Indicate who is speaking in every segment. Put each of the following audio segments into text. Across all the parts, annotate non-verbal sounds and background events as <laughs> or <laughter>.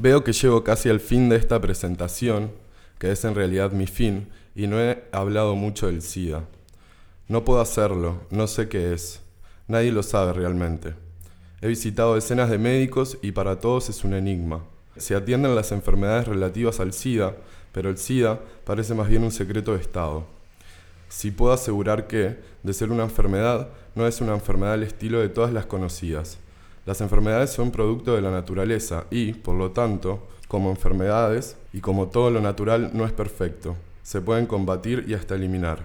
Speaker 1: Veo que llego casi al fin de esta presentación, que es en realidad mi fin, y no he hablado mucho del SIDA. No puedo hacerlo, no sé qué es. Nadie lo sabe realmente. He visitado decenas de médicos y para todos es un enigma. Se atienden las enfermedades relativas al SIDA, pero el SIDA parece más bien un secreto de Estado. Si puedo asegurar que, de ser una enfermedad, no es una enfermedad al estilo de todas las conocidas. Las enfermedades son producto de la naturaleza y, por lo tanto, como enfermedades, y como todo lo natural no es perfecto, se pueden combatir y hasta eliminar.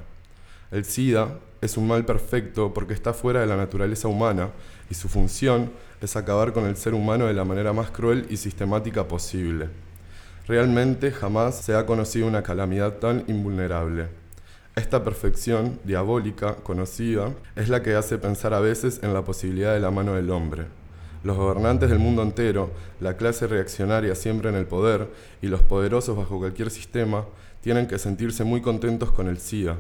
Speaker 1: El SIDA es un mal perfecto porque está fuera de la naturaleza humana y su función es acabar con el ser humano de la manera más cruel y sistemática posible. Realmente jamás se ha conocido una calamidad tan invulnerable. Esta perfección diabólica conocida es la que hace pensar a veces en la posibilidad de la mano del hombre. Los gobernantes del mundo entero, la clase reaccionaria siempre en el poder y los poderosos bajo cualquier sistema tienen que sentirse muy contentos con el SIDA,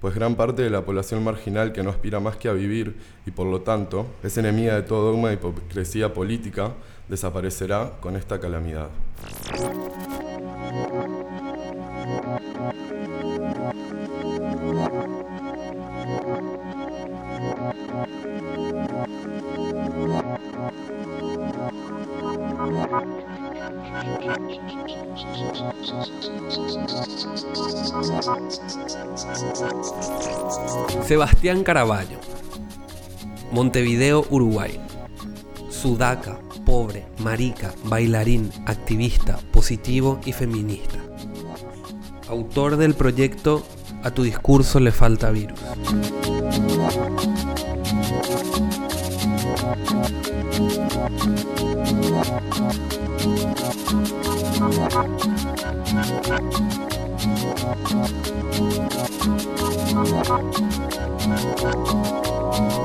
Speaker 1: pues gran parte de la población marginal que no aspira más que a vivir y por lo tanto es enemiga de todo dogma de hipocresía política, desaparecerá con esta calamidad.
Speaker 2: Sebastián Caraballo, Montevideo, Uruguay. Sudaca, pobre, marica, bailarín, activista, positivo y feminista. Autor del proyecto A tu discurso le falta virus.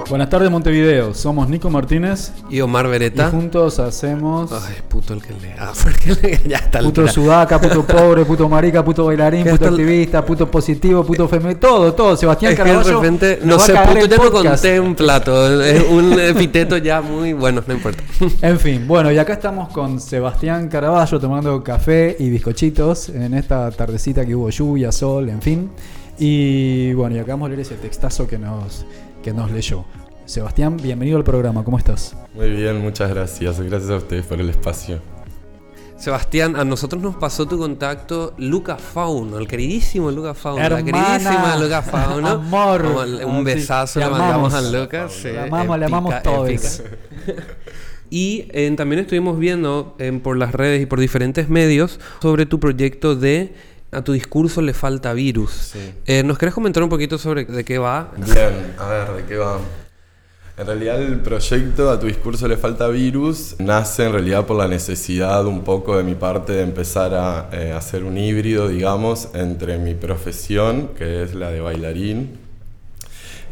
Speaker 3: Buenas tardes Montevideo, somos Nico Martínez
Speaker 2: Y Omar
Speaker 3: y
Speaker 2: Beretta.
Speaker 3: juntos hacemos
Speaker 2: Ay, puto el que le. Ah, <laughs> porque le- ya está.
Speaker 3: puto
Speaker 2: altura.
Speaker 3: sudaca, puto <laughs> pobre, puto marica, puto bailarín, puto
Speaker 2: el-
Speaker 3: activista, puto positivo, puto femenino, todo, todo. Sebastián
Speaker 2: Es que de
Speaker 3: Caraballo
Speaker 2: repente, no sé, puto ya contempla todo. <laughs> Es un epiteto ya muy bueno, no importa.
Speaker 3: En fin, bueno, y acá estamos con Sebastián Caraballo tomando café y bizcochitos en esta tardecita que hubo lluvia, sol, en fin. Y bueno, y acá vamos a leer ese textazo que nos, que nos leyó. Sebastián, bienvenido al programa, ¿cómo estás?
Speaker 1: Muy bien, muchas gracias. Gracias a ustedes por el espacio.
Speaker 2: Sebastián, a nosotros nos pasó tu contacto Luca Fauno, el queridísimo Luca Fauno,
Speaker 3: Hermana.
Speaker 2: la queridísima Luca Fauno. <laughs>
Speaker 3: Amor.
Speaker 2: Un
Speaker 3: Ah, sí.
Speaker 2: besazo
Speaker 3: Le
Speaker 2: mandamos a Luca. sí,
Speaker 3: Le amamos, le amamos todos. <laughs>
Speaker 2: Y eh, también estuvimos viendo eh, por las redes y por diferentes medios sobre tu proyecto de A tu discurso le falta virus.
Speaker 1: Sí.
Speaker 2: Eh, ¿Nos querés comentar un poquito sobre de qué va?
Speaker 1: Bien, a ver, ¿de qué va? En realidad el proyecto A tu discurso le falta virus nace en realidad por la necesidad un poco de mi parte de empezar a eh, hacer un híbrido, digamos, entre mi profesión, que es la de bailarín,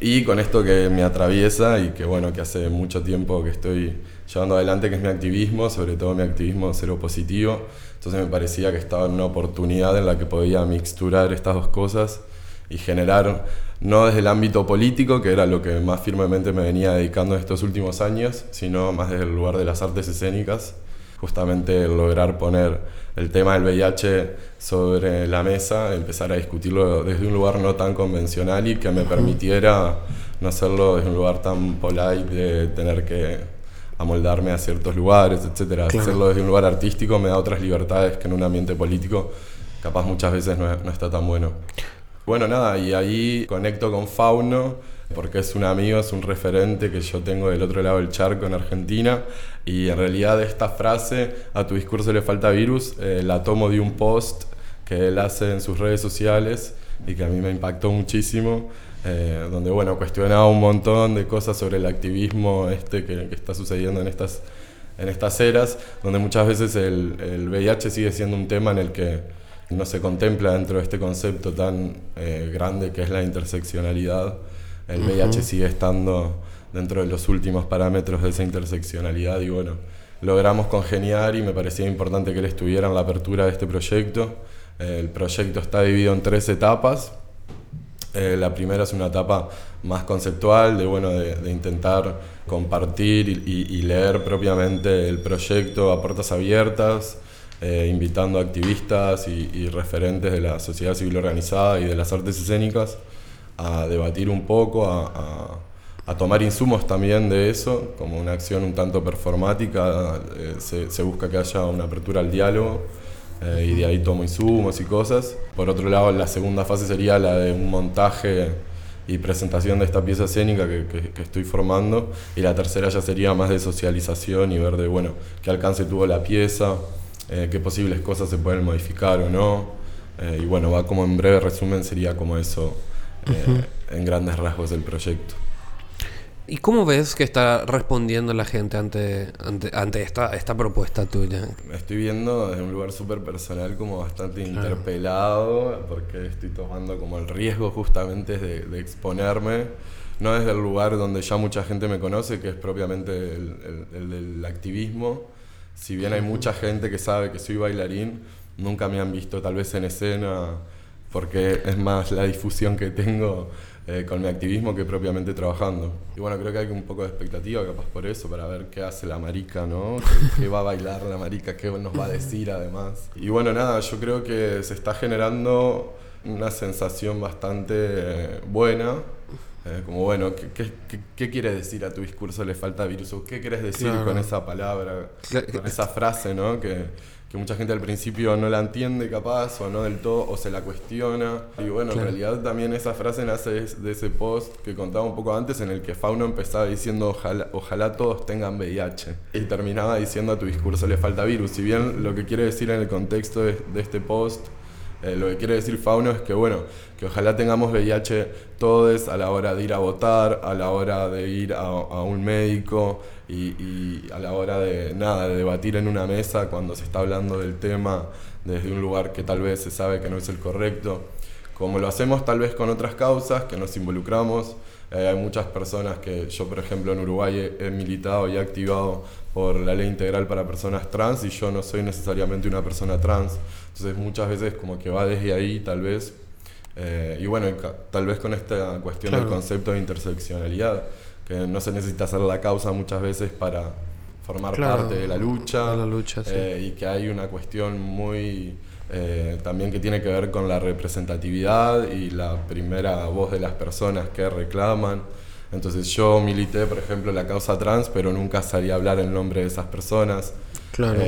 Speaker 1: y con esto que me atraviesa y que bueno, que hace mucho tiempo que estoy llevando adelante, que es mi activismo, sobre todo mi activismo cero positivo. Entonces me parecía que estaba en una oportunidad en la que podía mixturar estas dos cosas y generar, no desde el ámbito político, que era lo que más firmemente me venía dedicando en estos últimos años, sino más desde el lugar de las artes escénicas, justamente lograr poner el tema del VIH sobre la mesa, empezar a discutirlo desde un lugar no tan convencional y que me permitiera no hacerlo desde un lugar tan polite de tener que amoldarme a ciertos lugares, etcétera.
Speaker 2: Claro.
Speaker 1: Hacerlo desde un lugar artístico me da otras libertades que en un ambiente político capaz muchas veces no, no está tan bueno. Bueno, nada, y ahí conecto con Fauno, porque es un amigo, es un referente que yo tengo del otro lado del charco en Argentina, y en realidad esta frase, a tu discurso le falta virus, eh, la tomo de un post que él hace en sus redes sociales y que a mí me impactó muchísimo, eh, donde, bueno, cuestionaba un montón de cosas sobre el activismo este que, que está sucediendo en estas, en estas eras, donde muchas veces el, el VIH sigue siendo un tema en el que no se contempla dentro de este concepto tan eh, grande que es la interseccionalidad. El VIH sigue estando dentro de los últimos parámetros de esa interseccionalidad y bueno, logramos congeniar y me parecía importante que él estuviera en la apertura de este proyecto. El proyecto está dividido en tres etapas. Eh, la primera es una etapa más conceptual, de, bueno, de, intentar compartir y, leer propiamente el proyecto a puertas abiertas, eh, invitando activistas y, referentes de la sociedad civil organizada y de las artes escénicas a debatir un poco, a, tomar insumos también de eso, como una acción un tanto performática, eh, se, busca que haya una apertura al diálogo. Eh, y de ahí tomo insumos y cosas. Por otro lado, la segunda fase sería la de un montaje y presentación de esta pieza escénica que, estoy formando. Y la tercera ya sería más de socialización y ver de, bueno, qué alcance tuvo la pieza, eh, qué posibles cosas se pueden modificar o no. Eh, y bueno, va como en breve resumen, sería como eso eh, en grandes rasgos del proyecto.
Speaker 2: ¿Y cómo ves que está respondiendo la gente ante, ante, esta, esta propuesta tuya?
Speaker 1: Me estoy viendo desde un lugar súper personal como bastante interpelado porque estoy tomando como el riesgo justamente de, exponerme, no desde el lugar donde ya mucha gente me conoce, que es propiamente el, el del activismo. Si bien hay mucha gente que sabe que soy bailarín, nunca me han visto tal vez en escena porque es más la difusión que tengo eh, con mi activismo que propiamente trabajando. Y bueno, creo que hay un poco de expectativa capaz por eso, para ver qué hace la marica, ¿no? ¿Qué, va a bailar la marica? ¿Qué nos va a decir además? Y bueno, nada, yo creo que se está generando una sensación bastante eh, buena. Eh, como bueno, ¿qué, qué, quiere decir a tu discurso le falta virus? ¿Qué quieres decir con esa palabra, con esa frase, ¿no? Que, que mucha gente al principio no la entiende capaz o no del todo o se la cuestiona. Y bueno, en realidad también esa frase nace de ese post que contaba un poco antes en el que Fauno empezaba diciendo ojalá, ojalá todos tengan VIH y terminaba diciendo a tu discurso le falta virus. Si bien lo que quiere decir en el contexto de, de este post eh, lo que quiere decir Fauno es que, bueno, que ojalá tengamos VIH todos a la hora de ir a votar, a la hora de ir a, un médico y, a la hora de, nada, de debatir en una mesa cuando se está hablando del tema desde un lugar que tal vez se sabe que no es el correcto. Como lo hacemos tal vez con otras causas, que nos involucramos, eh, hay muchas personas que yo, por ejemplo, en Uruguay he, militado y he activado por la ley integral para personas trans y yo no soy necesariamente una persona trans. Entonces muchas veces como que va desde ahí tal vez. Eh, y bueno, tal vez con esta cuestión del concepto de interseccionalidad, que no se necesita ser la causa muchas veces para formar parte de la lucha,
Speaker 2: la lucha
Speaker 1: eh, y que hay una cuestión muy eh, también que tiene que ver con la representatividad y la primera voz de las personas que reclaman. Entonces yo milité, por ejemplo, la causa trans, pero nunca sabía hablar el nombre de esas personas.
Speaker 2: Claro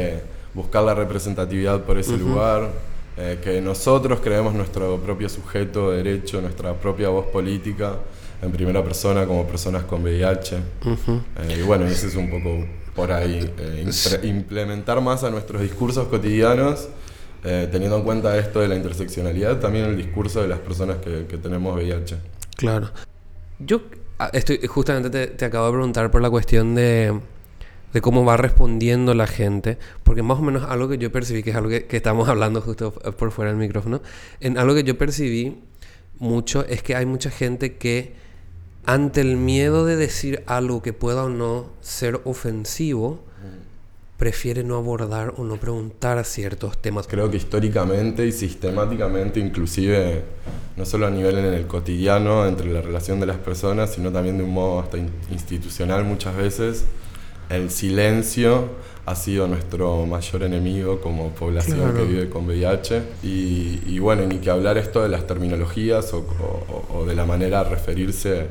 Speaker 1: buscar la representatividad por ese lugar, eh, que nosotros creemos nuestro propio sujeto de derecho, nuestra propia voz política en primera persona como personas con VIH. Eh, y bueno, eso es un poco por ahí, eh, implementar más a nuestros discursos cotidianos. teniendo en cuenta esto de la interseccionalidad, también el discurso de las personas que, tenemos VIH.
Speaker 2: Claro. Yo ah, estoy, justamente te acabo de preguntar por la cuestión de, de cómo va respondiendo la gente, porque más o menos algo que yo percibí, que es algo que, estamos hablando justo por fuera del micrófono, en algo que yo percibí mucho es que hay mucha gente que ante el miedo de decir algo que pueda o no ser ofensivo, prefiere no abordar o no preguntar ciertos temas.
Speaker 1: Creo que históricamente y sistemáticamente, inclusive no solo a nivel en el cotidiano, entre la relación de las personas, sino también de un modo hasta institucional muchas veces, el silencio ha sido nuestro mayor enemigo como población que vive con VIH. Y, bueno, ni que hablar esto de las terminologías o, de la manera de referirse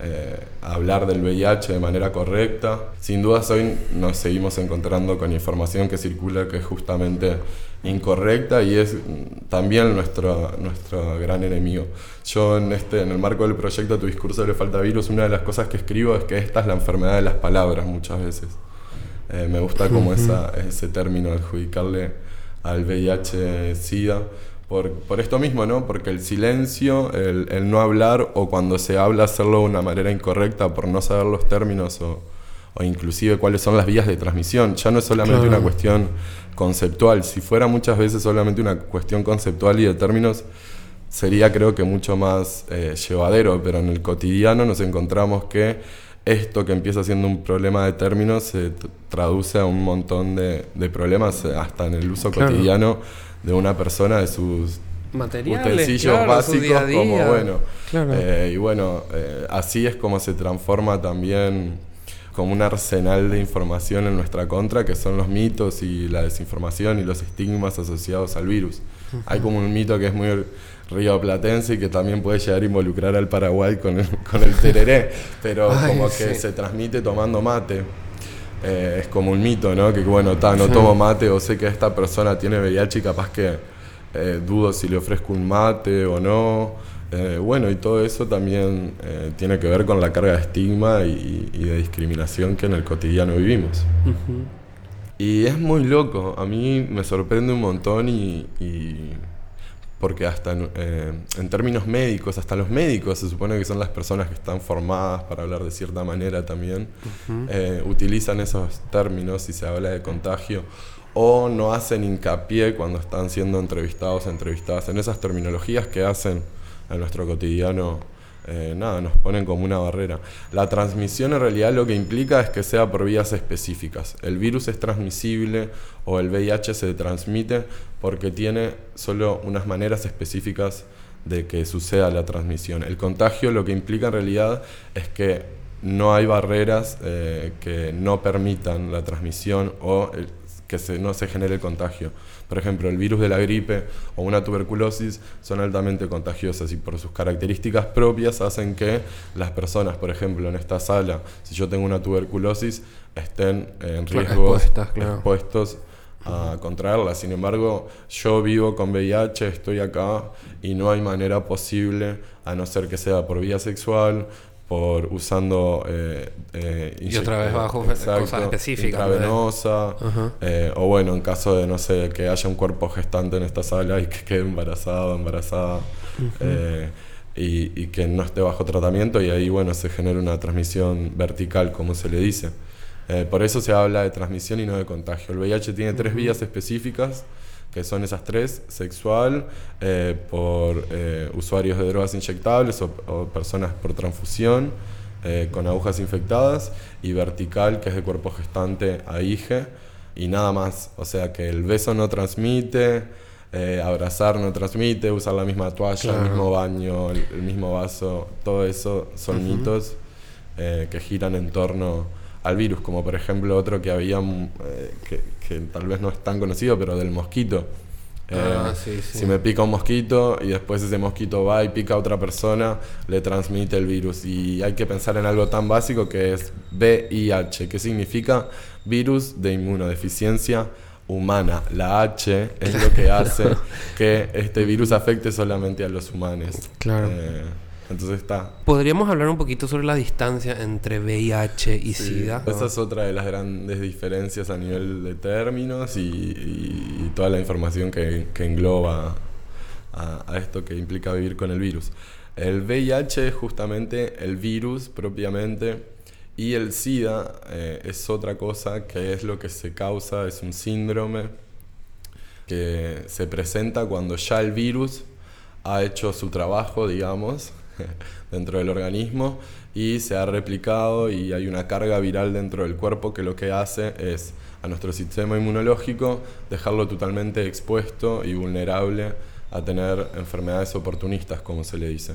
Speaker 1: eh, hablar del VIH de manera correcta. Sin dudas hoy nos seguimos encontrando con información que circula que es justamente incorrecta y es también nuestro, nuestro gran enemigo. Yo en, este, en el marco del proyecto Tu discurso le falta virus, una de las cosas que escribo es que esta es la enfermedad de las palabras muchas veces. Eh, me gusta como esa, ese término, adjudicarle al VIH-Sida. Por, por, esto mismo, ¿no? Porque el silencio, el, el, no hablar o cuando se habla hacerlo de una manera incorrecta por no saber los términos o, o inclusive cuáles son las vías de transmisión. Ya no es solamente una cuestión conceptual. Si fuera muchas veces solamente una cuestión conceptual y de términos, sería creo que mucho más eh, llevadero, pero en el cotidiano nos encontramos que esto que empieza siendo un problema de términos se traduce a un montón de, problemas eh, hasta en el uso cotidiano de una persona de sus utensilios básicos como bueno eh, y bueno así es como se transforma también como un arsenal de información en nuestra contra, que son los mitos y la desinformación y los estigmas asociados al virus. Hay como un mito que es muy rioplatense y que también puede llegar a involucrar al Paraguay con el, con el tereré, pero <laughs> como que se transmite tomando mate. Eh, es como un mito, ¿no? Que bueno, no tomo mate o sé que esta persona tiene VIH y capaz que eh, dudo si le ofrezco un mate o no. Eh, bueno, y todo eso también tiene que ver con la carga de estigma y, de discriminación que en el cotidiano vivimos. Y es muy loco, a mí me sorprende un montón y porque hasta eh, en, términos médicos, hasta los médicos se supone que son las personas que están formadas para hablar de cierta manera también, eh, utilizan esos términos y se habla de contagio o no hacen hincapié cuando están siendo entrevistados entrevistadas en esas terminologías que hacen en nuestro cotidiano eh, nada, nos ponen como una barrera. La transmisión en realidad lo que implica es que sea por vías específicas. El virus es transmisible o el VIH se transmite porque tiene solo unas maneras específicas de que suceda la transmisión. El contagio lo que implica en realidad es que no hay barreras eh, que no permitan la transmisión o que no se genere el contagio. Por ejemplo, el virus de la gripe o una tuberculosis son altamente contagiosas y por sus características propias hacen que las personas, por ejemplo, en esta sala, si yo tengo una tuberculosis, estén en riesgo expuestos a contraerla. Sin embargo, yo vivo con VIH, estoy acá y no hay manera posible, a no ser que sea por vía sexual, por usando
Speaker 2: eh, eh, y otra vez bajo cosas específicas
Speaker 1: intravenosa eh, o bueno en caso de no sé que haya un cuerpo gestante en esta sala y que quede embarazado embarazada eh, y, y, que no esté bajo tratamiento y ahí bueno se genera una transmisión vertical como se le dice. Por eso se habla de transmisión y no de contagio. El VIH tiene tres vías específicas que son esas tres, sexual, eh, por eh, usuarios de drogas inyectables o, personas por transfusión eh, con agujas infectadas, y vertical, que es de cuerpo gestante a IGE, y nada más. O sea que el beso no transmite, abrazar no transmite, usar la misma toalla, el mismo baño, el, mismo vaso, todo eso son mitos que giran en torno al virus, como por ejemplo otro que había, eh, que, tal vez no es tan conocido, pero del mosquito. Ah, eh, si me pica un mosquito y después ese mosquito va y pica a otra persona, le transmite el virus. Y hay que pensar en algo tan básico que es VIH, que significa virus de inmunodeficiencia humana. La H es lo que hace que este virus afecte solamente a los humanos.
Speaker 2: Claro.
Speaker 1: Eh, entonces está.
Speaker 2: ¿Podríamos hablar un poquito sobre la distancia entre VIH y SIDA?
Speaker 1: Esa es otra de las grandes diferencias a nivel de términos y, toda la información que, engloba a, esto que implica vivir con el virus. El VIH es justamente el virus propiamente y el SIDA eh, es otra cosa que es lo que se causa, es un síndrome que se presenta cuando ya el virus ha hecho su trabajo, digamos, <laughs> dentro del organismo y se ha replicado y hay una carga viral dentro del cuerpo que lo que hace es a nuestro sistema inmunológico dejarlo totalmente expuesto y vulnerable a tener enfermedades oportunistas, como se le dice.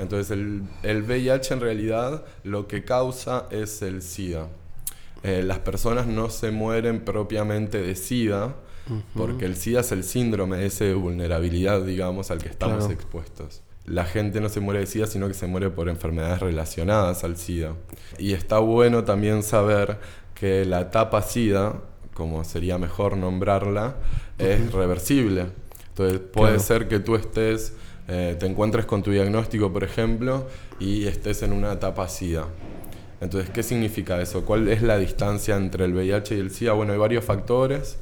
Speaker 1: Entonces el, el, VIH en realidad lo que causa es el SIDA. Eh, las personas no se mueren propiamente de SIDA, porque el SIDA es el síndrome de esa vulnerabilidad, digamos, al que estamos expuestos la gente no se muere de SIDA, sino que se muere por enfermedades relacionadas al SIDA. Y está bueno también saber que la etapa SIDA, como sería mejor nombrarla, es reversible. Entonces puede ser que tú estés, eh, te encuentres con tu diagnóstico, por ejemplo, y estés en una etapa SIDA. Entonces, ¿qué significa eso? ¿Cuál es la distancia entre el VIH y el SIDA? Bueno, hay varios factores.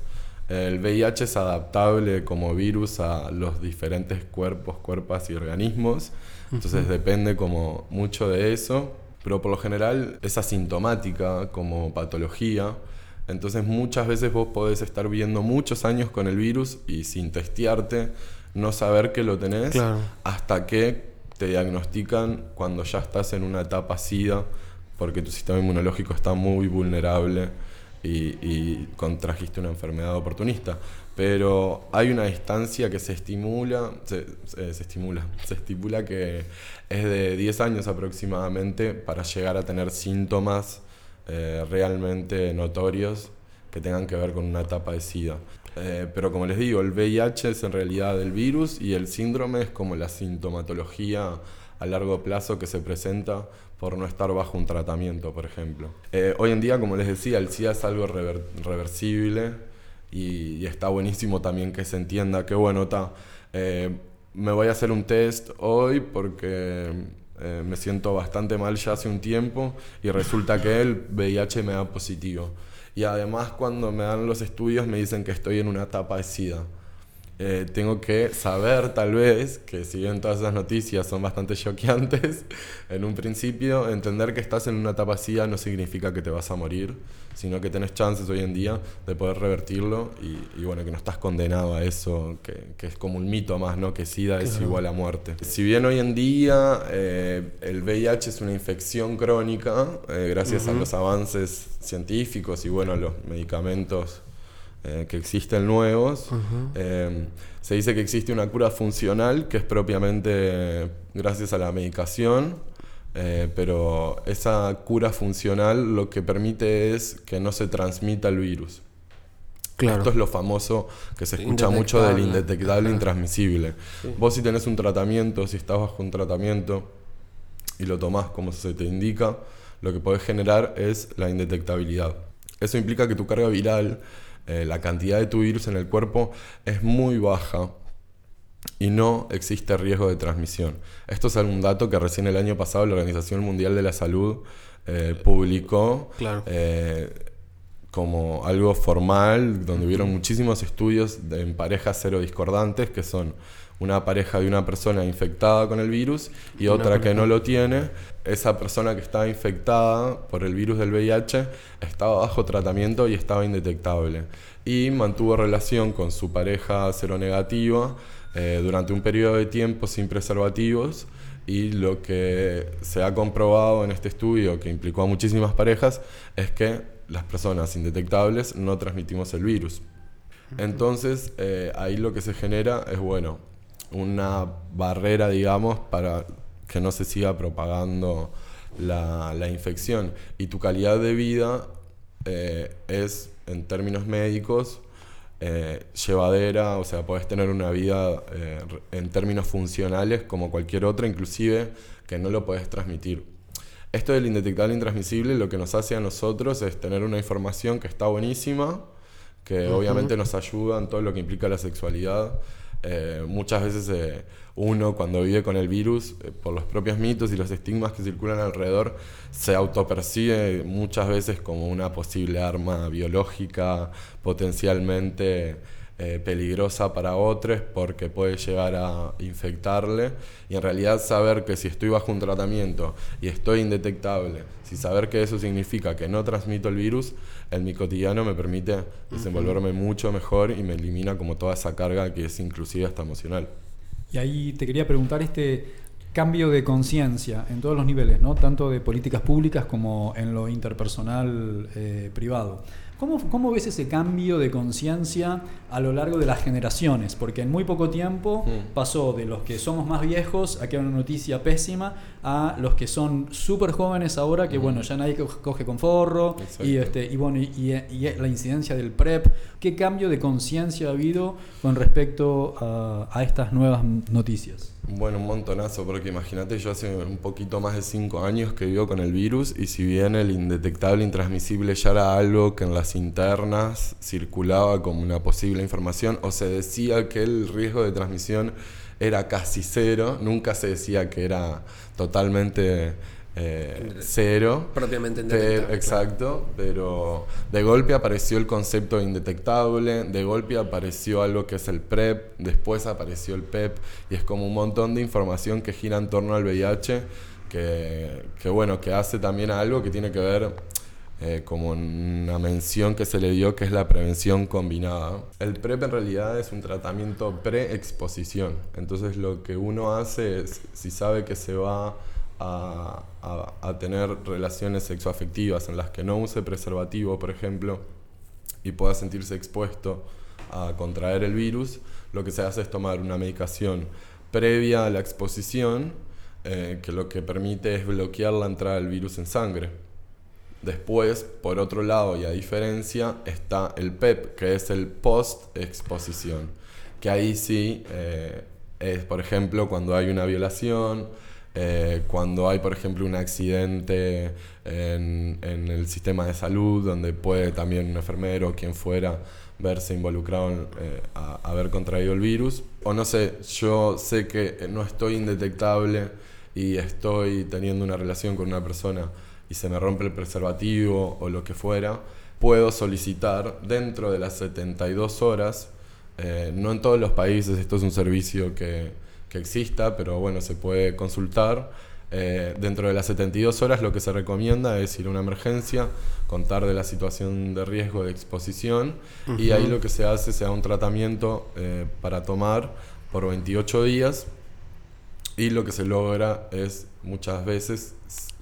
Speaker 1: El VIH es adaptable como virus a los diferentes cuerpos, cuerpos y organismos, entonces depende como mucho de eso, pero por lo general es asintomática como patología, entonces muchas veces vos podés estar viviendo muchos años con el virus y sin testearte, no saber que lo tenés, hasta que te diagnostican cuando ya estás en una etapa SIDA, porque tu sistema inmunológico está muy vulnerable y, contrajiste una enfermedad oportunista. Pero hay una distancia que se estimula, se, estimula, se estipula que es de 10 años aproximadamente para llegar a tener síntomas eh, realmente notorios que tengan que ver con una etapa de SIDA. Eh, pero como les digo, el VIH es en realidad el virus y el síndrome es como la sintomatología a largo plazo que se presenta por no estar bajo un tratamiento, por ejemplo. Eh, hoy en día, como les decía, el SIDA es algo reversible y, está buenísimo también que se entienda que, bueno, está, eh, me voy a hacer un test hoy porque me siento bastante mal ya hace un tiempo y resulta que el VIH me da positivo. Y además cuando me dan los estudios me dicen que estoy en una etapa de SIDA. Eh, tengo que saber tal vez, que si bien todas esas noticias son bastante choqueantes, <laughs> en un principio entender que estás en una etapa SIDA no significa que te vas a morir, sino que tenés chances hoy en día de poder revertirlo y, bueno, que no estás condenado a eso, que, es como un mito más, ¿no? Que SIDA es igual a muerte. Si bien hoy en día eh, el VIH es una infección crónica, eh, gracias a los avances científicos y bueno, los medicamentos eh, que existen nuevos. Eh, se dice que existe una cura funcional que es propiamente gracias a la medicación, eh, pero esa cura funcional lo que permite es que no se transmita el virus. Esto es lo famoso que se escucha mucho del indetectable intransmisible. Vos si tenés un tratamiento, si estás bajo un tratamiento y lo tomás como se te indica, lo que podés generar es la indetectabilidad. Eso implica que tu carga viral eh, la cantidad de tu virus en el cuerpo es muy baja y no existe riesgo de transmisión. Esto es algún dato que recién el año pasado la Organización Mundial de la Salud eh, publicó eh, como algo formal, donde hubieron muchísimos estudios en parejas cero discordantes, que son una pareja de una persona infectada con el virus y otra que no lo tiene, esa persona que estaba infectada por el virus del VIH estaba bajo tratamiento y estaba indetectable. Y mantuvo relación con su pareja seronegativa eh, durante un periodo de tiempo sin preservativos. Y lo que se ha comprobado en este estudio, que implicó a muchísimas parejas, es que las personas indetectables no transmitimos el virus. Entonces, eh, ahí lo que se genera es, bueno, una barrera, digamos, para que no se siga propagando la, infección. Y tu calidad de vida eh, es, en términos médicos, eh, llevadera, o sea, puedes tener una vida en términos funcionales como cualquier otra, inclusive que no lo puedes transmitir. Esto del indetectable intransmisible lo que nos hace a nosotros es tener una información que está buenísima, que obviamente nos ayuda en todo lo que implica la sexualidad, eh, muchas veces eh, uno cuando vive con el virus, eh, por los propios mitos y los estigmas que circulan alrededor, se autopercibe muchas veces como una posible arma biológica potencialmente eh, peligrosa para otros porque puede llegar a infectarle y en realidad saber que si estoy bajo un tratamiento y estoy indetectable, si saber que eso significa que no transmito el virus, en mi cotidiano me permite desenvolverme mucho mejor y me elimina como toda esa carga que es inclusive hasta emocional.
Speaker 3: Y ahí te quería preguntar este cambio de conciencia en todos los niveles, ¿no? tanto de políticas públicas como en lo interpersonal eh, privado. ¿Cómo, ves ese cambio de conciencia a lo largo de las generaciones? Porque en muy poco tiempo mm. pasó de los que somos más viejos a que era una noticia pésima a los que son súper jóvenes ahora que, bueno, ya nadie coge con forro y, este, y, bueno, y, la incidencia del PrEP. ¿Qué cambio de conciencia ha habido con respecto a estas nuevas noticias?
Speaker 1: Bueno, un montonazo, porque imagínate, yo hace un poquito más de cinco años que vivo con el virus y si bien el indetectable intransmisible ya era algo que en las internas circulaba como una posible información o se decía que el riesgo de transmisión era casi cero, nunca se decía que era totalmente eh, cero.
Speaker 2: Propiamente
Speaker 1: Exacto, pero de golpe apareció el concepto de indetectable, de golpe apareció algo que es el PrEP, después apareció el PEP, y es como un montón de información que gira en torno al VIH, que, que bueno, que hace también algo que tiene que ver eh, como una mención que se le dio que es la prevención combinada. El PrEP en realidad es un tratamiento pre-exposición, entonces lo que uno hace es, si sabe que se va a, tener relaciones sexoafectivas en las que no use preservativo, por ejemplo, y pueda sentirse expuesto a contraer el virus, lo que se hace es tomar una medicación previa a la exposición, eh, que lo que permite es bloquear la entrada del virus en sangre. Después, por otro lado y a diferencia, está el PEP, que es el post-exposición, que ahí sí eh, es, por ejemplo, cuando hay una violación, eh, cuando hay, por ejemplo, un accidente en, el sistema de salud, donde puede también un enfermero o quien fuera verse involucrado en eh, haber contraído el virus. O no sé, yo sé que no estoy indetectable y estoy teniendo una relación con una persona y se me rompe el preservativo o lo que fuera, puedo solicitar dentro de las 72 horas, eh, no en todos los países esto es un servicio que, que exista, pero bueno, se puede consultar. Eh, dentro de las 72 horas lo que se recomienda es ir a una emergencia, contar de la situación de riesgo de exposición y ahí lo que se hace es un tratamiento eh, para tomar por 28 días y lo que se logra es muchas veces,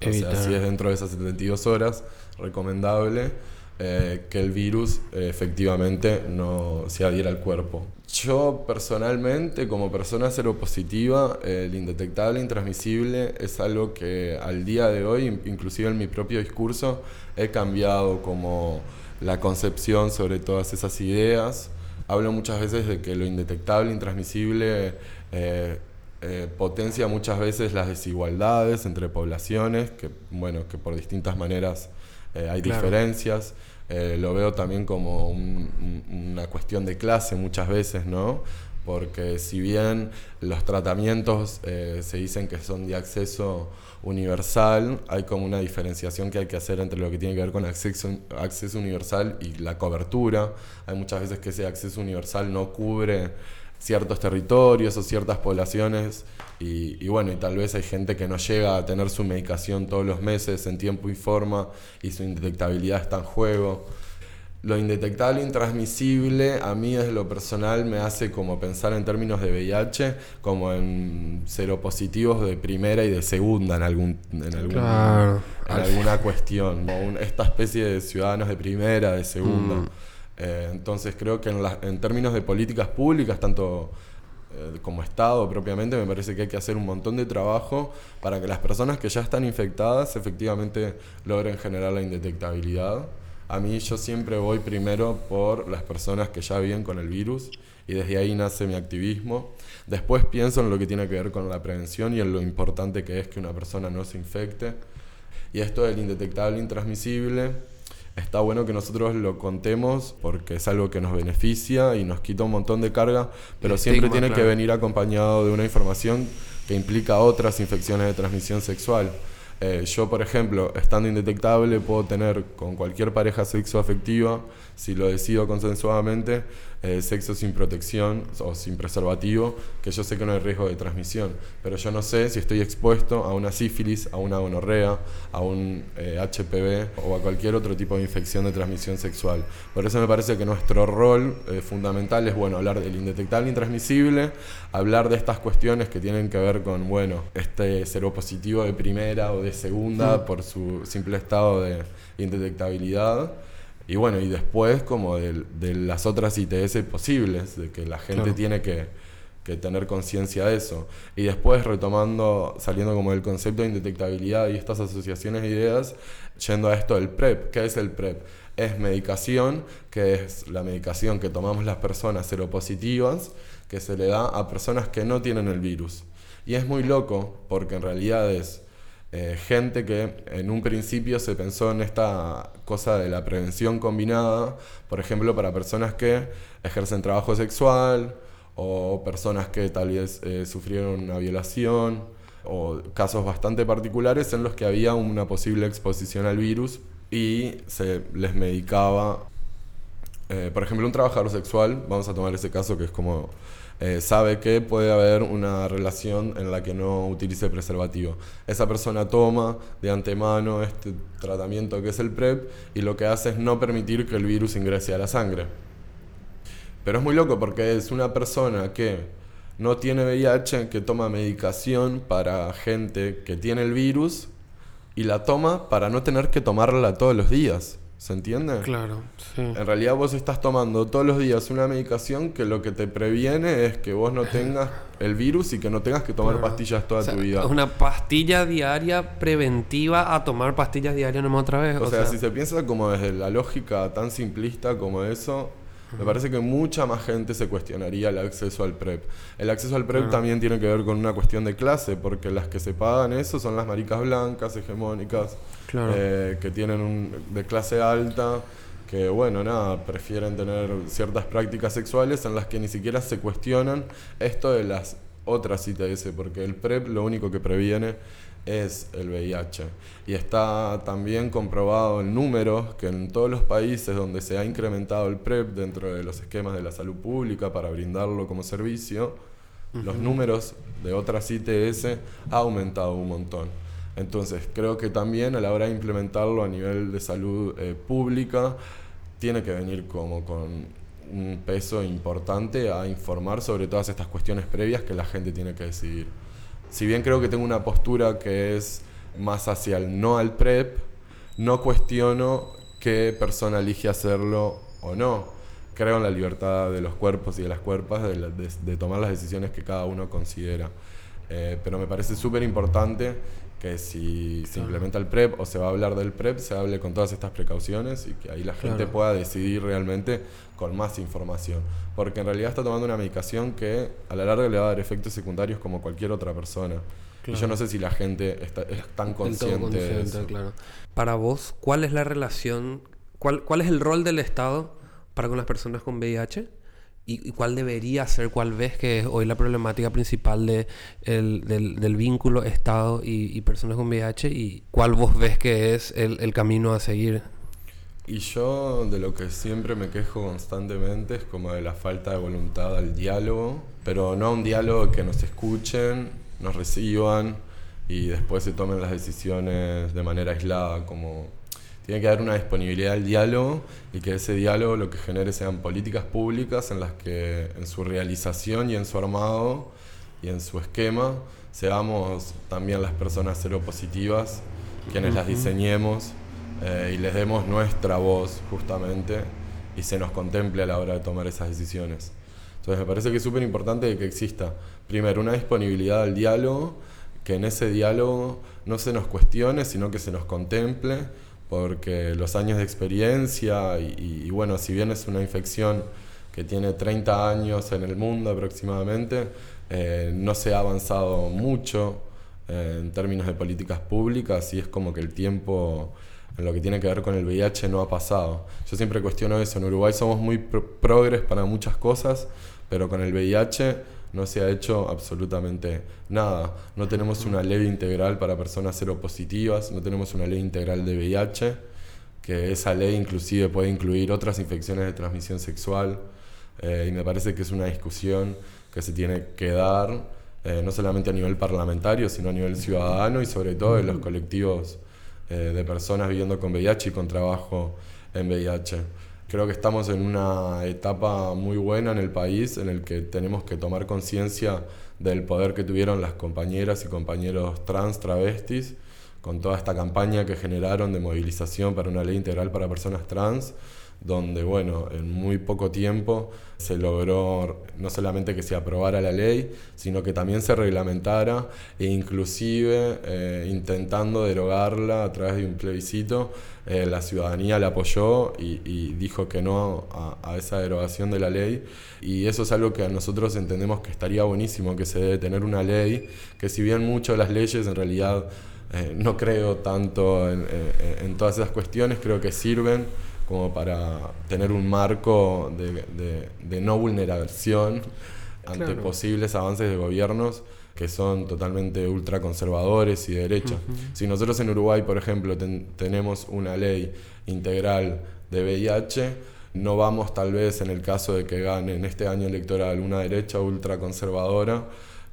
Speaker 1: o sea, si es dentro de esas 72 horas, recomendable eh, que el virus efectivamente no se adhiera al cuerpo. Yo personalmente, como persona seropositiva, el indetectable, intransmisible, es algo que al día de hoy, inclusive en mi propio discurso, he cambiado como la concepción sobre todas esas ideas. Hablo muchas veces de que lo indetectable, intransmisible, eh, eh, potencia muchas veces las desigualdades entre poblaciones, que bueno, que por distintas maneras eh, hay diferencias. Eh, lo veo también como una cuestión de clase muchas veces, ¿no? Porque si bien los tratamientos se dicen que son de acceso universal, hay como una diferenciación que hay que hacer entre lo que tiene que ver con acceso universal y la cobertura. Hay muchas veces que ese acceso universal no cubre ciertos territorios o ciertas poblaciones y, bueno, y tal vez hay gente que no llega a tener su medicación todos los meses en tiempo y forma y su indetectabilidad está en juego. Lo indetectable intransmisible a mí desde lo personal me hace como pensar en términos de VIH como en seropositivos de primera y de segunda en, algún, en, alguna cuestión, esta especie de ciudadanos de primera, de segunda. Mm. Eh, entonces creo que en, términos de políticas públicas, tanto eh, como Estado propiamente, me parece que hay que hacer un montón de trabajo para que las personas que ya están infectadas efectivamente logren generar la indetectabilidad. A mí yo siempre voy primero por las personas que ya viven con el virus y desde ahí nace mi activismo. Después pienso en lo que tiene que ver con la prevención y en lo importante que es que una persona no se infecte. Y esto del indetectable, intransmisible, está bueno que nosotros lo contemos porque es algo que nos beneficia y nos quita un montón de carga, pero siempre tiene que venir acompañado de una información que implica otras infecciones de transmisión sexual. Eh, yo, por ejemplo, estando indetectable, puedo tener con cualquier pareja sexoafectiva, si lo decido consensuadamente, eh, sexo sin protección o sin preservativo, que yo sé que no hay riesgo de transmisión, pero yo no sé si estoy expuesto a una sífilis, a una gonorrea, a un HPV eh, o a cualquier otro tipo de infección de transmisión sexual. Por eso me parece que nuestro rol eh, fundamental es bueno, hablar del indetectable intransmisible, hablar de estas cuestiones que tienen que ver con, bueno, este seropositivo de primera o de segunda por su simple estado de indetectabilidad y bueno, y después como de, las otras ITS posibles, de que la gente tiene que, tener conciencia de eso. Y después retomando, saliendo como del concepto de indetectabilidad y estas asociaciones de ideas, yendo a esto del PrEP. ¿Qué es el PrEP? Es medicación, que es la medicación que tomamos las personas seropositivas, que se le da a personas que no tienen el virus. Y es muy loco, porque en realidad es eh, gente que en un principio se pensó en esta cosa de la prevención combinada, por ejemplo, para personas que ejercen trabajo sexual o personas que tal vez eh, sufrieron una violación o casos bastante particulares en los que había una posible exposición al virus y se les medicaba, eh, por ejemplo, un trabajador sexual, vamos a tomar ese caso que es como eh, sabe que puede haber una relación en la que no utilice preservativo. Esa persona toma de antemano este tratamiento que es el PrEP y lo que hace es no permitir que el virus ingrese a la sangre. Pero es muy loco porque es una persona que no tiene VIH, que toma medicación para gente que tiene el virus y la toma para no tener que tomarla todos los días. ¿Se entiende?
Speaker 2: Claro, sí.
Speaker 1: En realidad vos estás tomando todos los días una medicación que lo que te previene es que vos no <laughs> tengas el virus y que no tengas que tomar
Speaker 2: Claro.
Speaker 1: pastillas toda
Speaker 2: O sea,
Speaker 1: tu vida.
Speaker 2: Una pastilla diaria preventiva a tomar pastillas diarias nomás otra vez.
Speaker 1: O, sea, si se piensa como desde la lógica tan simplista como eso, me parece que mucha más gente se cuestionaría el acceso al PrEP. El acceso al PrEP también tiene que ver con una cuestión de clase, porque las que se pagan eso son las maricas blancas, hegemónicas,
Speaker 2: Claro.
Speaker 1: eh, que tienen un, de clase alta, que bueno, nada, prefieren tener ciertas prácticas sexuales en las que ni siquiera se cuestionan esto de las otras ITS, porque el PrEP lo único que previene es el VIH. Y está también comprobado en números que en todos los países donde se ha incrementado el PrEP dentro de los esquemas de la salud pública para brindarlo como servicio, los números de otras ITS ha aumentado un montón. Entonces, creo que también a la hora de implementarlo a nivel de salud eh, pública, tiene que venir como con un peso importante a informar sobre todas estas cuestiones previas que la gente tiene que decidir. Si bien creo que tengo una postura que es más hacia el no al PrEP, no cuestiono qué persona elige hacerlo o no. Creo en la libertad de los cuerpos y de las cuerpas de, la- de- tomar las decisiones que cada uno considera. Eh, pero me parece súper importante que si se implementa el PrEP o se va a hablar del PrEP, se hable con todas estas precauciones y que ahí la gente
Speaker 2: Claro.
Speaker 1: pueda decidir realmente con más información. Porque en realidad está tomando una medicación que a la larga le va a dar efectos secundarios como cualquier otra persona. Y yo no sé si la gente está, es tan consciente, de
Speaker 2: consciente,
Speaker 1: eso.
Speaker 2: claro. Para vos, ¿cuál es la relación, cuál, cuál es el rol del Estado para con las personas con VIH? ¿Y, cuál debería ser, cuál ves que es hoy la problemática principal de el- del, vínculo Estado y, personas con VIH? ¿Y cuál vos ves que es el, camino a seguir?
Speaker 1: Y yo de lo que siempre me quejo constantemente es como de la falta de voluntad al diálogo, pero no un diálogo que nos escuchen, nos reciban y después se tomen las decisiones de manera aislada, como tiene que haber una disponibilidad al diálogo y que ese diálogo lo que genere sean políticas públicas en las que en su realización y en su armado y en su esquema seamos también las personas seropositivas quienes las diseñemos eh, y les demos nuestra voz justamente y se nos contemple a la hora de tomar esas decisiones. Entonces me parece que es súper importante que exista, primero, una disponibilidad al diálogo, que en ese diálogo no se nos cuestione, sino que se nos contemple, porque los años de experiencia y, bueno, si bien es una infección que tiene 30 años en el mundo aproximadamente, eh, no se ha avanzado mucho eh, en términos de políticas públicas y es como que el tiempo en lo que tiene que ver con el VIH no ha pasado. Yo siempre cuestiono eso, en Uruguay somos muy pro- progres para muchas cosas, pero con el VIH no se ha hecho absolutamente nada. No tenemos una ley integral para personas seropositivas, no tenemos una ley integral de VIH, que esa ley inclusive puede incluir otras infecciones de transmisión sexual, eh, y me parece que es una discusión que se tiene que dar, eh, no solamente a nivel parlamentario, sino a nivel ciudadano y sobre todo en los colectivos eh, de personas viviendo con VIH y con trabajo en VIH. Creo que estamos en una etapa muy buena en el país en el que tenemos que tomar conciencia del poder que tuvieron las compañeras y compañeros trans, travestis, con toda esta campaña que generaron de movilización para una ley integral para personas trans, donde, bueno, en muy poco tiempo se logró no solamente que se aprobara la ley, sino que también se reglamentara e inclusive eh, intentando derogarla a través de un plebiscito, eh, la ciudadanía la apoyó y, dijo que no a, esa derogación de la ley. Y eso es algo que nosotros entendemos que estaría buenísimo, que se debe tener una ley, que si bien muchas de las leyes en realidad eh, no creo tanto en todas esas cuestiones, creo que sirven como para tener un marco de, de- de no vulneración ante
Speaker 2: Claro.
Speaker 1: posibles avances de gobiernos que son totalmente ultraconservadores y de derecha. Si nosotros en Uruguay, por ejemplo, ten- tenemos una ley integral de VIH, no vamos tal vez en el caso de que gane en este año electoral una derecha ultraconservadora,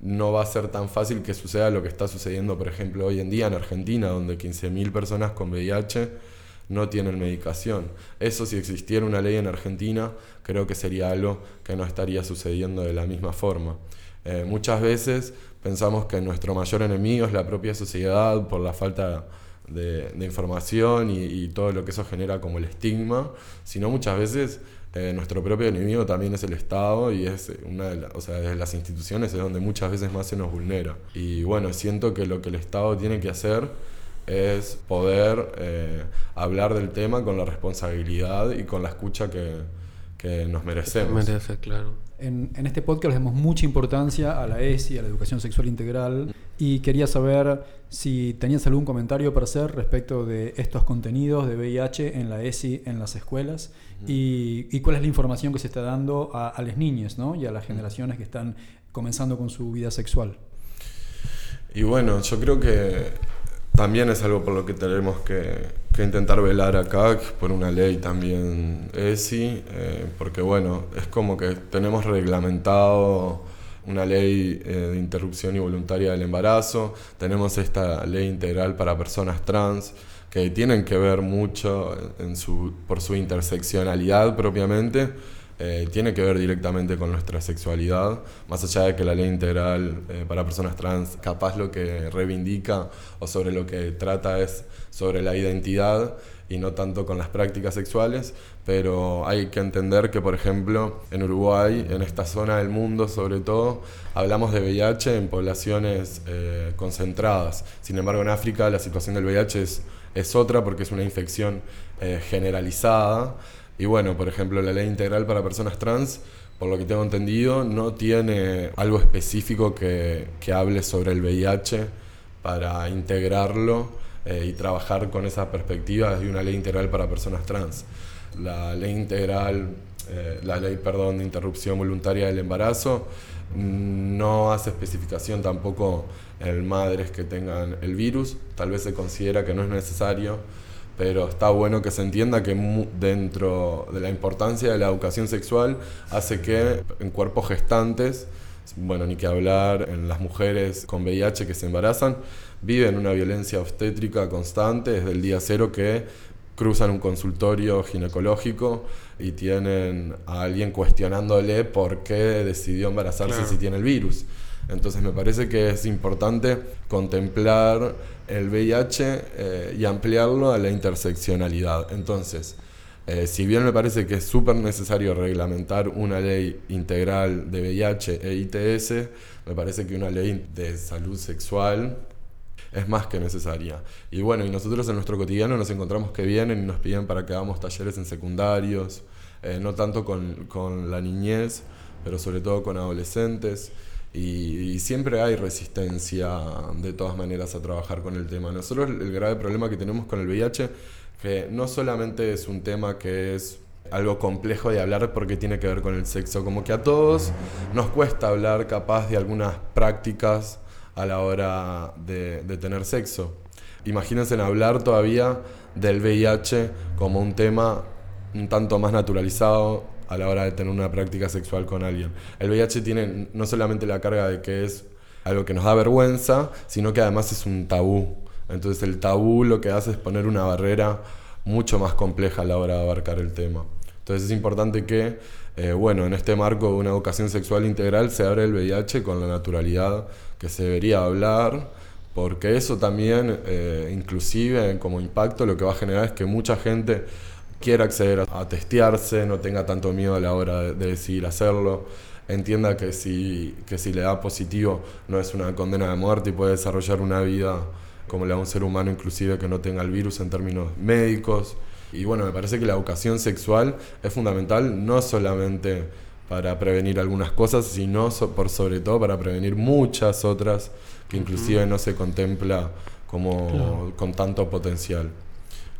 Speaker 1: no va a ser tan fácil que suceda lo que está sucediendo, por ejemplo, hoy en día en Argentina, donde 15.000 personas con VIH no tienen medicación. Eso si existiera una ley en Argentina, creo que sería algo que no estaría sucediendo de la misma forma. Eh, muchas veces pensamos que nuestro mayor enemigo es la propia sociedad por la falta de, información y, todo lo que eso genera como el estigma, sino muchas veces eh, nuestro propio enemigo también es el Estado y es una de, de las instituciones es donde muchas veces más se nos vulnera. Y bueno, siento que lo que el Estado tiene que hacer es poder eh, hablar del tema con la responsabilidad y con la escucha que, que nos merecemos.
Speaker 2: Merece, claro.
Speaker 3: En, en, este podcast le damos mucha importancia a la ESI, a la educación sexual integral, y quería saber si tenías algún comentario para hacer respecto de estos contenidos de VIH en la ESI en las escuelas y, y, cuál es la información que se está dando a, a las niñas ¿no? y a las generaciones que están comenzando con su vida sexual.
Speaker 1: Y bueno, yo creo que también es algo por lo que tenemos que, intentar velar acá, por una ley también ESI, eh, porque bueno, es como que tenemos reglamentado una ley eh, de interrupción involuntaria del embarazo, tenemos esta ley integral para personas trans, que tienen que ver mucho en su, por su interseccionalidad propiamente, eh, tiene que ver directamente con nuestra sexualidad, más allá de que la ley integral eh, para personas trans capaz lo que reivindica o sobre lo que trata es sobre la identidad y no tanto con las prácticas sexuales, pero hay que entender que, por ejemplo, en Uruguay, en esta zona del mundo sobre todo, hablamos de VIH en poblaciones eh, concentradas. Sin embargo, en África la situación del VIH es, es otra porque es una infección generalizada y bueno, por ejemplo, la ley integral para personas trans, por lo que tengo entendido, no tiene algo específico que, que hable sobre el VIH para integrarlo eh, y trabajar con esa perspectiva de una ley integral para personas trans. La ley integral, eh, la ley, perdón, de interrupción voluntaria del embarazo mm, no hace especificación tampoco en madres que tengan el virus, tal vez se considera que no es necesario pero está bueno que se entienda que dentro de la importancia de la educación sexual hace que en cuerpos gestantes, bueno, ni que hablar en las mujeres con VIH que se embarazan, viven una violencia obstétrica constante desde el día cero que cruzan un consultorio ginecológico y tienen a alguien cuestionándole por qué decidió embarazarse si tiene el virus. Entonces me parece que es importante contemplar el VIH eh, y ampliarlo a la interseccionalidad. Entonces, eh, si bien me parece que es súper necesario reglamentar una ley integral de VIH e ITS, me parece que una ley de salud sexual es más que necesaria. Y bueno, y nosotros en nuestro cotidiano nos encontramos que vienen y nos piden para que hagamos talleres en secundarios, eh, no tanto con, con la niñez, pero sobre todo con adolescentes. Y, siempre hay resistencia de todas maneras a trabajar con el tema. Nosotros el, grave problema que tenemos con el VIH, que no solamente es un tema que es algo complejo de hablar porque tiene que ver con el sexo, como que a todos nos cuesta hablar capaz de algunas prácticas a la hora de, de tener sexo. Imagínense en hablar todavía del VIH como un tema un tanto más naturalizado a la hora de tener una práctica sexual con alguien. El VIH tiene no solamente la carga de que es algo que nos da vergüenza, sino que además es un tabú. Entonces el tabú lo que hace es poner una barrera mucho más compleja a la hora de abarcar el tema. Entonces es importante que, eh, bueno, en este marco de una educación sexual integral se abre el VIH con la naturalidad que se debería hablar, porque eso también, eh, inclusive como impacto, lo que va a generar es que mucha gente quiera acceder a, testearse, no tenga tanto miedo a la hora de, decidir hacerlo, entienda que si, que si le da positivo no es una condena de muerte y puede desarrollar una vida como le da un ser humano inclusive que no tenga el virus en términos médicos. Y bueno, me parece que la educación sexual es fundamental no solamente para prevenir algunas cosas, sino por sobre todo para prevenir muchas otras que inclusive no se contempla como con tanto potencial.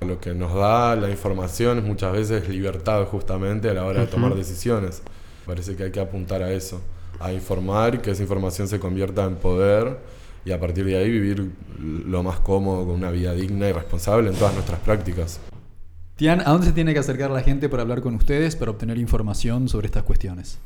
Speaker 1: Lo que nos da la información es muchas veces libertad justamente a la hora de tomar decisiones. Parece que hay que apuntar a eso, a informar y que esa información se convierta en poder y a partir de ahí vivir lo más cómodo, con una vida digna y responsable en todas nuestras prácticas.
Speaker 3: Tian, ¿a dónde se tiene que acercar la gente para hablar con ustedes, para obtener información sobre estas cuestiones?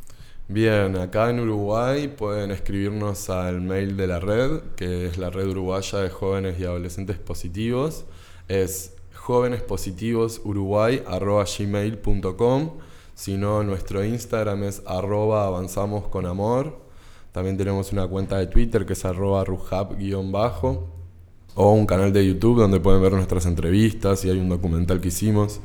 Speaker 1: Bien, acá en Uruguay pueden escribirnos al mail de la red, que es la red uruguaya de jóvenes y adolescentes positivos. Es jóvenespositivosuruguay.gmail.com Si no, nuestro Instagram es arroba avanzamos con amor. También tenemos una cuenta de Twitter que es arroba rujab-bajo. o un canal de YouTube donde pueden ver nuestras entrevistas y hay un documental que hicimos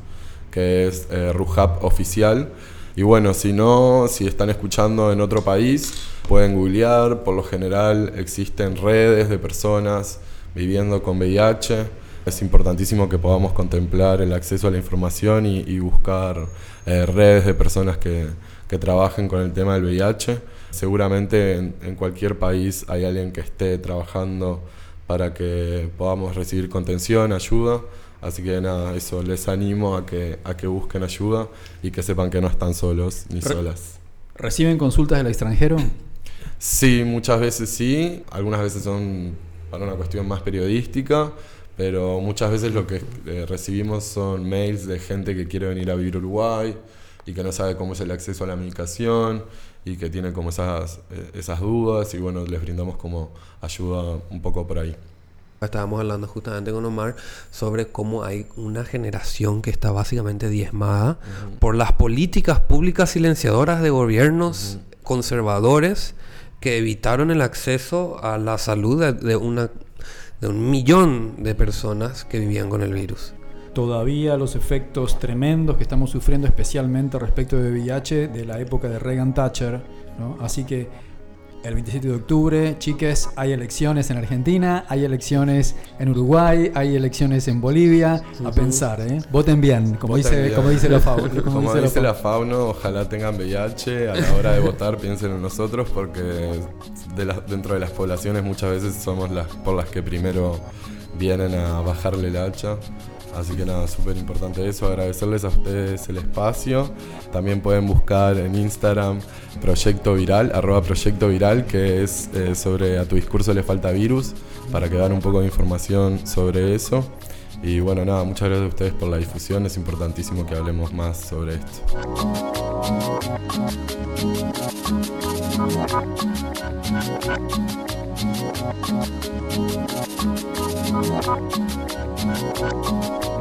Speaker 1: que es eh, Oficial. Y bueno, si no, si están escuchando en otro país, pueden googlear. Por lo general existen redes de personas viviendo con VIH. Es importantísimo que podamos contemplar el acceso a la información y, buscar eh, redes de personas que, que, trabajen con el tema del VIH. Seguramente en cualquier país hay alguien que esté trabajando para que podamos recibir contención, ayuda. Así que nada, eso, les animo a que, a que busquen ayuda y que sepan que no están solos ni solas.
Speaker 3: ¿Reciben consultas del extranjero?
Speaker 1: Sí, muchas veces sí, algunas veces son para una cuestión más periodística, pero muchas veces lo que eh, recibimos son mails de gente que quiere venir a vivir a Uruguay y que no sabe cómo es el acceso a la medicación y que tiene como esas, eh, esas dudas y bueno, les brindamos como ayuda un poco por ahí.
Speaker 2: Estábamos hablando justamente con Omar sobre cómo hay una generación que está básicamente diezmada por las políticas públicas silenciadoras de gobiernos conservadores que evitaron el acceso a la salud de, una, de un millón de personas que vivían con el virus
Speaker 3: todavía los efectos tremendos que estamos sufriendo, especialmente respecto de VIH de la época de Reagan Thatcher. Así que el 27 de octubre, chiques, hay elecciones en Argentina, hay elecciones en Uruguay, hay elecciones en Bolivia. A pensar, ¿eh? Voten bien, como, dice, como dice la FAUNO. <laughs>
Speaker 1: Como, dice, la, FAUNO, ojalá tengan VIH. A la hora de votar piensen en nosotros porque dentro de las poblaciones muchas veces somos las por las que primero vienen a bajarle la hacha. Así que nada, súper importante eso, agradecerles a ustedes el espacio. También pueden buscar en Instagram Proyecto Viral, arroba Proyecto Viral, que es eh, sobre a tu discurso le falta virus, para que dan un poco de información sobre eso. Y bueno, nada, muchas gracias a ustedes por la difusión, es importantísimo que hablemos más sobre esto.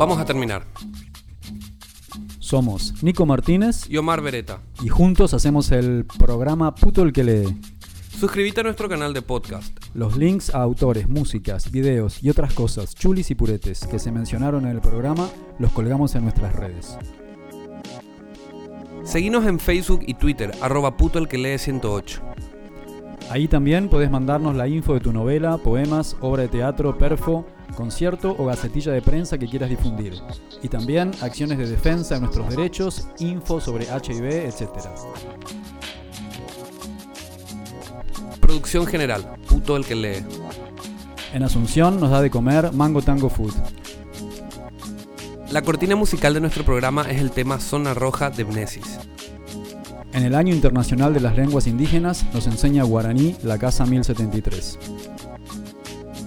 Speaker 2: Vamos a terminar.
Speaker 3: Somos Nico Martínez
Speaker 2: y Omar Beretta.
Speaker 3: Y juntos hacemos el programa Puto el que lee.
Speaker 2: Suscríbete a nuestro canal de podcast.
Speaker 3: Los links a autores, músicas, videos y otras cosas, chulis y puretes, que se mencionaron en el programa, los colgamos en nuestras redes.
Speaker 2: Seguinos en Facebook y Twitter, arroba puto el que lee 108.
Speaker 3: Ahí también podés mandarnos la info de tu novela, poemas, obra de teatro, perfo, concierto o gacetilla de prensa que quieras difundir. Y también acciones de defensa de nuestros derechos, info sobre HIV, etc.
Speaker 2: Producción general, puto el que lee.
Speaker 3: En Asunción nos da de comer Mango Tango Food.
Speaker 2: La cortina musical de nuestro programa es el tema Zona Roja de Mnesis.
Speaker 3: En el Año Internacional de las Lenguas Indígenas nos enseña guaraní la Casa 1073.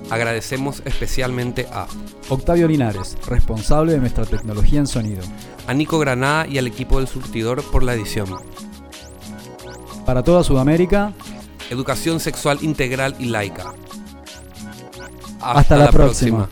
Speaker 2: Agradecemos especialmente a
Speaker 3: Octavio Linares, responsable de nuestra tecnología en sonido.
Speaker 2: A Nico Granada y al equipo del surtidor por la edición.
Speaker 3: Para toda Sudamérica,
Speaker 2: Educación sexual integral y laica.
Speaker 3: Hasta, la, próxima.